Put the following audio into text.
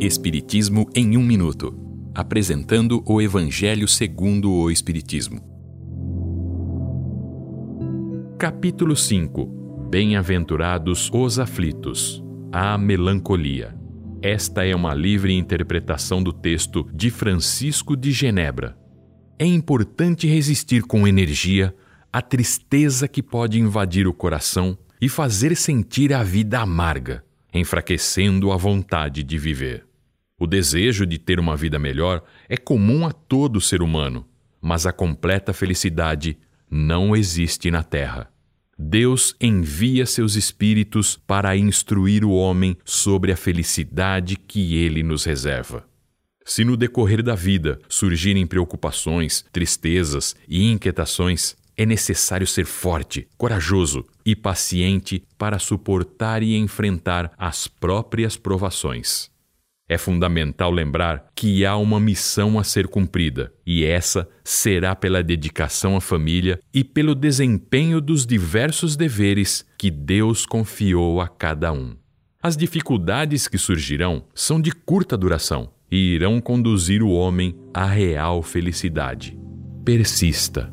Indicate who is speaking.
Speaker 1: Espiritismo em um minuto, apresentando o Evangelho segundo o Espiritismo. Capítulo 5. Bem-aventurados os aflitos. A melancolia. Esta é uma livre interpretação do texto de Francisco de Genebra. É importante resistir com energia à tristeza que pode invadir o coração e fazer sentir a vida amarga, enfraquecendo a vontade de viver. O desejo de ter uma vida melhor é comum a todo ser humano, mas a completa felicidade não existe na Terra. Deus envia seus espíritos para instruir o homem sobre a felicidade que ele nos reserva. Se no decorrer da vida surgirem preocupações, tristezas e inquietações, é necessário ser forte, corajoso e paciente para suportar e enfrentar as próprias provações. É fundamental lembrar que há uma missão a ser cumprida, e essa será pela dedicação à família e pelo desempenho dos diversos deveres que Deus confiou a cada um. As dificuldades que surgirão são de curta duração e irão conduzir o homem à real felicidade. Persista